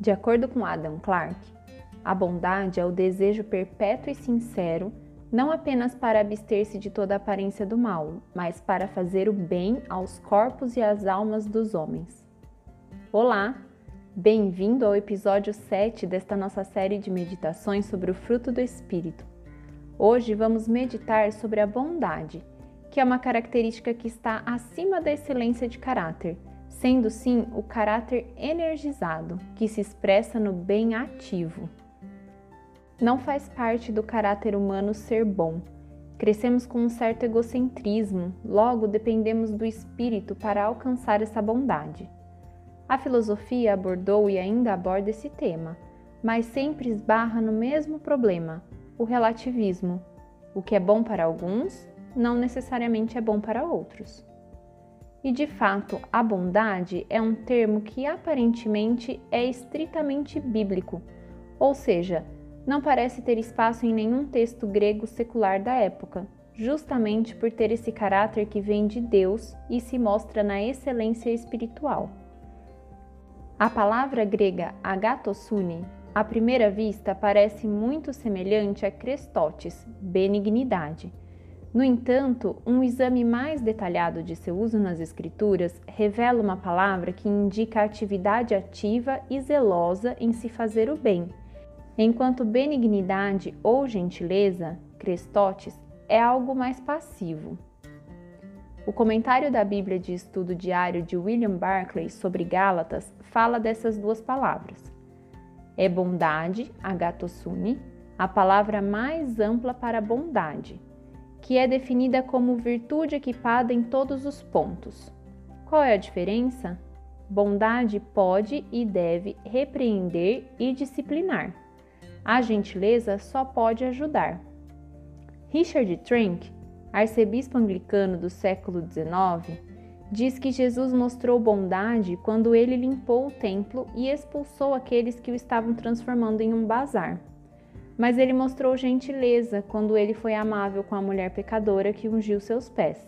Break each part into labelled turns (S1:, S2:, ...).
S1: De acordo com Adam Clarke, a bondade é o desejo perpétuo e sincero, não apenas para abster-se de toda aparência do mal, mas para fazer o bem aos corpos e às almas dos homens. Olá, bem-vindo ao episódio 7 desta nossa série de meditações sobre o fruto do Espírito. Hoje vamos meditar sobre a bondade, que é uma característica que está acima da excelência de caráter sendo sim o caráter energizado, que se expressa no bem ativo. Não faz parte do caráter humano ser bom. Crescemos com um certo egocentrismo, logo dependemos do espírito para alcançar essa bondade. A filosofia abordou e ainda aborda esse tema, mas sempre esbarra no mesmo problema, o relativismo. O que é bom para alguns não necessariamente é bom para outros. E de fato, a bondade é um termo que aparentemente é estritamente bíblico, ou seja, não parece ter espaço em nenhum texto grego secular da época, justamente por ter esse caráter que vem de Deus e se mostra na excelência espiritual. A palavra grega agatosune, à primeira vista, parece muito semelhante a Crestotes, benignidade no entanto, um exame mais detalhado de seu uso nas Escrituras revela uma palavra que indica atividade ativa e zelosa em se fazer o bem, enquanto benignidade ou gentileza, crestotes, é algo mais passivo. O comentário da Bíblia de Estudo Diário de William Barclay sobre Gálatas fala dessas duas palavras. É bondade, agatosune, a palavra mais ampla para bondade que é definida como virtude equipada em todos os pontos. Qual é a diferença? Bondade pode e deve repreender e disciplinar. A gentileza só pode ajudar. Richard Trenck, arcebispo anglicano do século XIX, diz que Jesus mostrou bondade quando ele limpou o templo e expulsou aqueles que o estavam transformando em um bazar mas ele mostrou gentileza quando ele foi amável com a mulher pecadora que ungiu seus pés.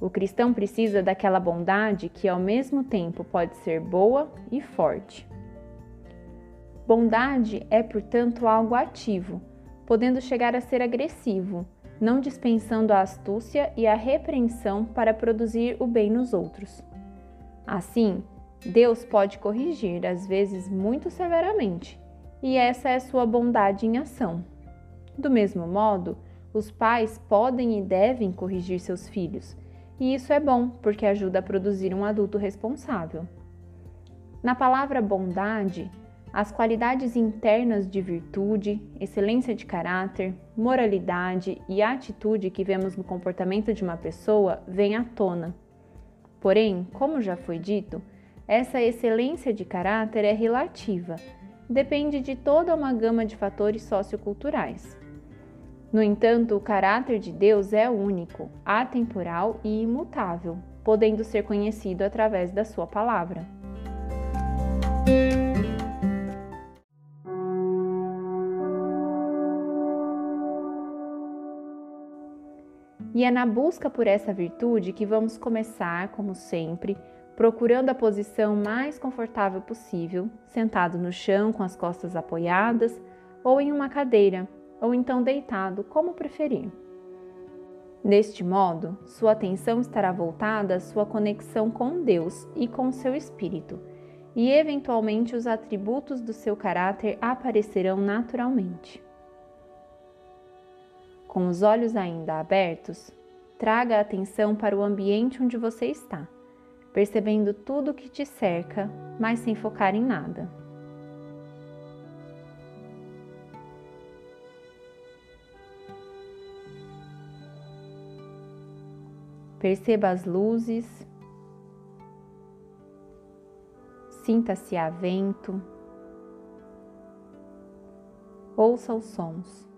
S1: O cristão precisa daquela bondade que, ao mesmo tempo, pode ser boa e forte. Bondade é, portanto, algo ativo, podendo chegar a ser agressivo, não dispensando a astúcia e a repreensão para produzir o bem nos outros. Assim, Deus pode corrigir, às vezes muito severamente, e essa é sua bondade em ação. Do mesmo modo, os pais podem e devem corrigir seus filhos, e isso é bom porque ajuda a produzir um adulto responsável. Na palavra bondade, as qualidades internas de virtude, excelência de caráter, moralidade e atitude que vemos no comportamento de uma pessoa vêm à tona. Porém, como já foi dito, essa excelência de caráter é relativa depende de toda uma gama de fatores socioculturais. No entanto, o caráter de Deus é único, atemporal e imutável, podendo ser conhecido através da Sua palavra. E é na busca por essa virtude que vamos começar, como sempre, procurando a posição mais confortável possível, sentado no chão com as costas apoiadas, ou em uma cadeira, ou então deitado, como preferir. Deste modo, sua atenção estará voltada à sua conexão com Deus e com seu espírito, e eventualmente os atributos do seu caráter aparecerão naturalmente. Com os olhos ainda abertos, traga a atenção para o ambiente onde você está percebendo tudo que te cerca, mas sem focar em nada. Perceba as luzes, sinta-se a vento, ouça os sons.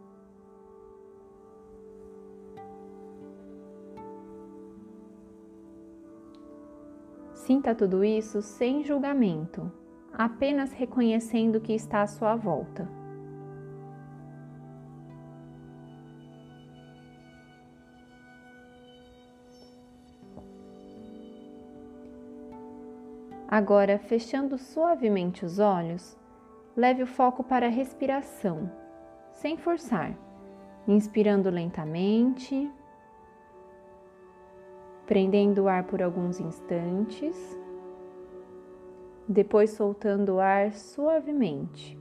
S1: Sinta tudo isso sem julgamento, apenas reconhecendo que está à sua volta. Agora, fechando suavemente os olhos, leve o foco para a respiração, sem forçar, inspirando lentamente, prendendo o ar por alguns instantes, depois soltando o ar suavemente.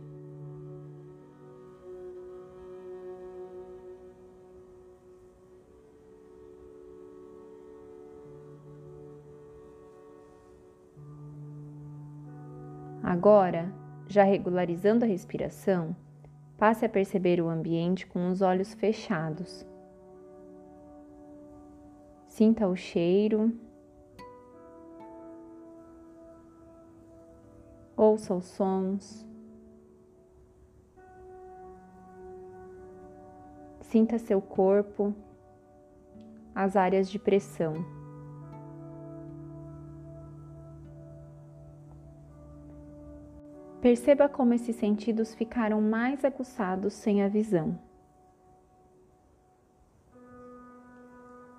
S1: Agora, já regularizando a respiração, passe a perceber o ambiente com os olhos fechados. Sinta o cheiro, ouça os sons, sinta seu corpo, as áreas de pressão. Perceba como esses sentidos ficaram mais aguçados sem a visão.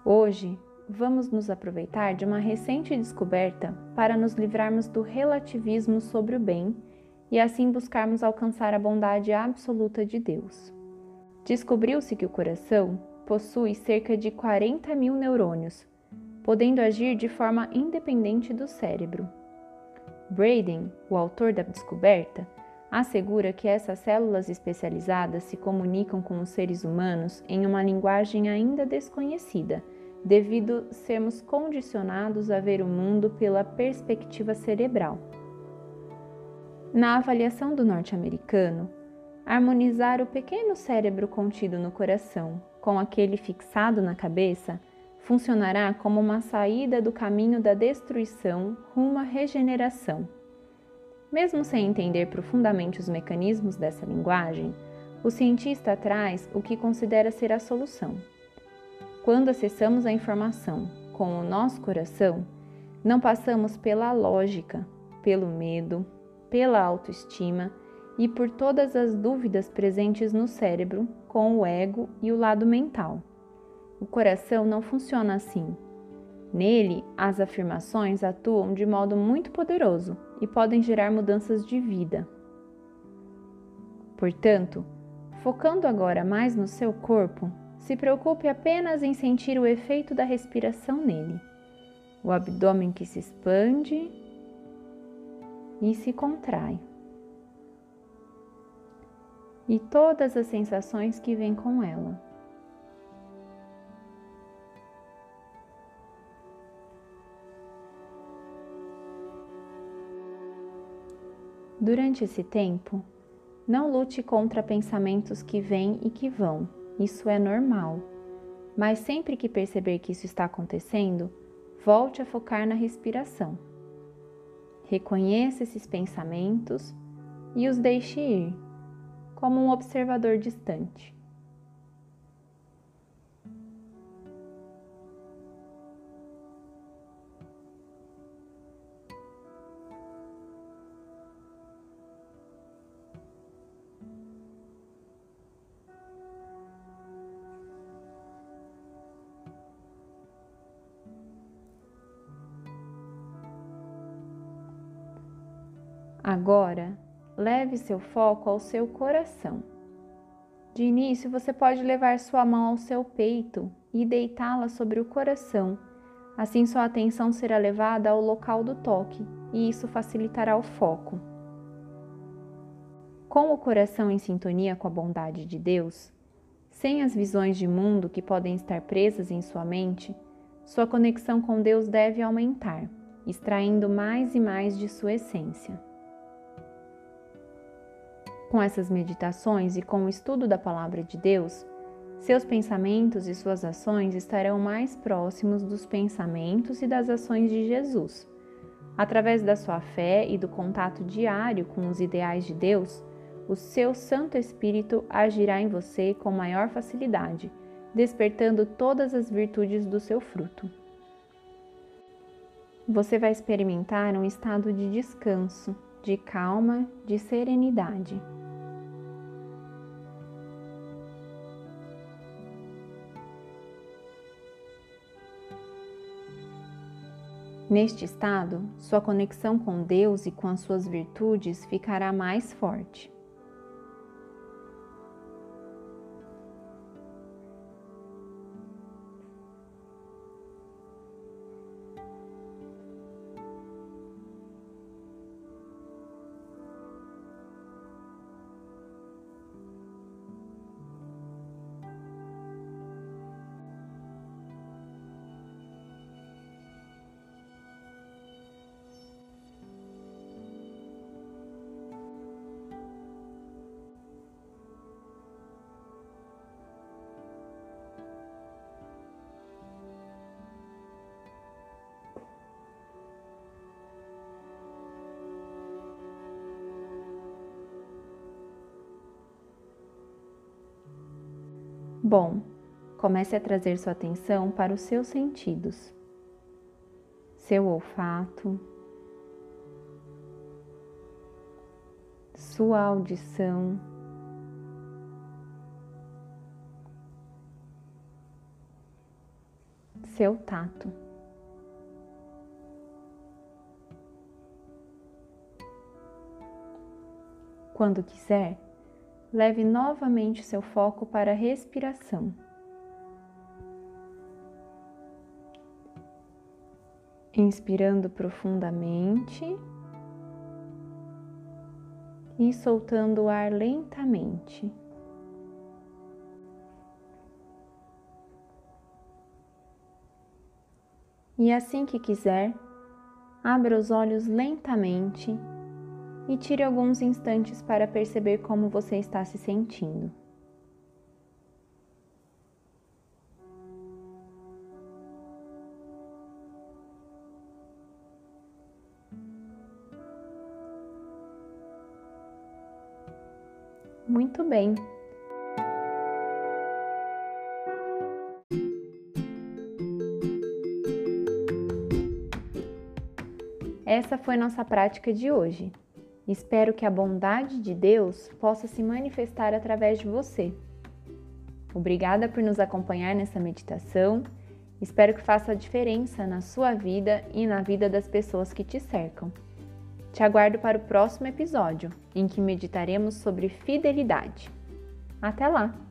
S1: Hoje, vamos nos aproveitar de uma recente descoberta para nos livrarmos do relativismo sobre o bem e assim buscarmos alcançar a bondade absoluta de Deus. Descobriu-se que o coração possui cerca de 40 mil neurônios, podendo agir de forma independente do cérebro. Braden, o autor da descoberta, assegura que essas células especializadas se comunicam com os seres humanos em uma linguagem ainda desconhecida, devido sermos condicionados a ver o mundo pela perspectiva cerebral. Na avaliação do norte-americano, harmonizar o pequeno cérebro contido no coração com aquele fixado na cabeça funcionará como uma saída do caminho da destruição rumo à regeneração. Mesmo sem entender profundamente os mecanismos dessa linguagem, o cientista traz o que considera ser a solução. Quando acessamos a informação com o nosso coração, não passamos pela lógica, pelo medo, pela autoestima e por todas as dúvidas presentes no cérebro com o ego e o lado mental. O coração não funciona assim. Nele, as afirmações atuam de modo muito poderoso e podem gerar mudanças de vida. Portanto, focando agora mais no seu corpo, se preocupe apenas em sentir o efeito da respiração nele. O abdômen que se expande e se contrai. E todas as sensações que vêm com ela. Durante esse tempo, não lute contra pensamentos que vêm e que vão, isso é normal. Mas sempre que perceber que isso está acontecendo, volte a focar na respiração. Reconheça esses pensamentos e os deixe ir, como um observador distante. Agora, leve seu foco ao seu coração. De início, você pode levar sua mão ao seu peito e deitá-la sobre o coração. Assim, sua atenção será levada ao local do toque e isso facilitará o foco. Com o coração em sintonia com a bondade de Deus, sem as visões de mundo que podem estar presas em sua mente, sua conexão com Deus deve aumentar, extraindo mais e mais de sua essência. Com essas meditações e com o estudo da Palavra de Deus, seus pensamentos e suas ações estarão mais próximos dos pensamentos e das ações de Jesus. Através da sua fé e do contato diário com os ideais de Deus, o seu Santo Espírito agirá em você com maior facilidade, despertando todas as virtudes do seu fruto. Você vai experimentar um estado de descanso, de calma, de serenidade. Neste estado, sua conexão com Deus e com as suas virtudes ficará mais forte. Bom, comece a trazer sua atenção para os seus sentidos. Seu olfato, sua audição, seu tato. Quando quiser, leve novamente seu foco para a respiração. Inspirando profundamente e soltando o ar lentamente. E assim que quiser, abra os olhos lentamente e tire alguns instantes para perceber como você está se sentindo. Muito bem. Essa foi nossa prática de hoje. Espero que a bondade de Deus possa se manifestar através de você. Obrigada por nos acompanhar nessa meditação. Espero que faça a diferença na sua vida e na vida das pessoas que te cercam. Te aguardo para o próximo episódio, em que meditaremos sobre fidelidade. Até lá!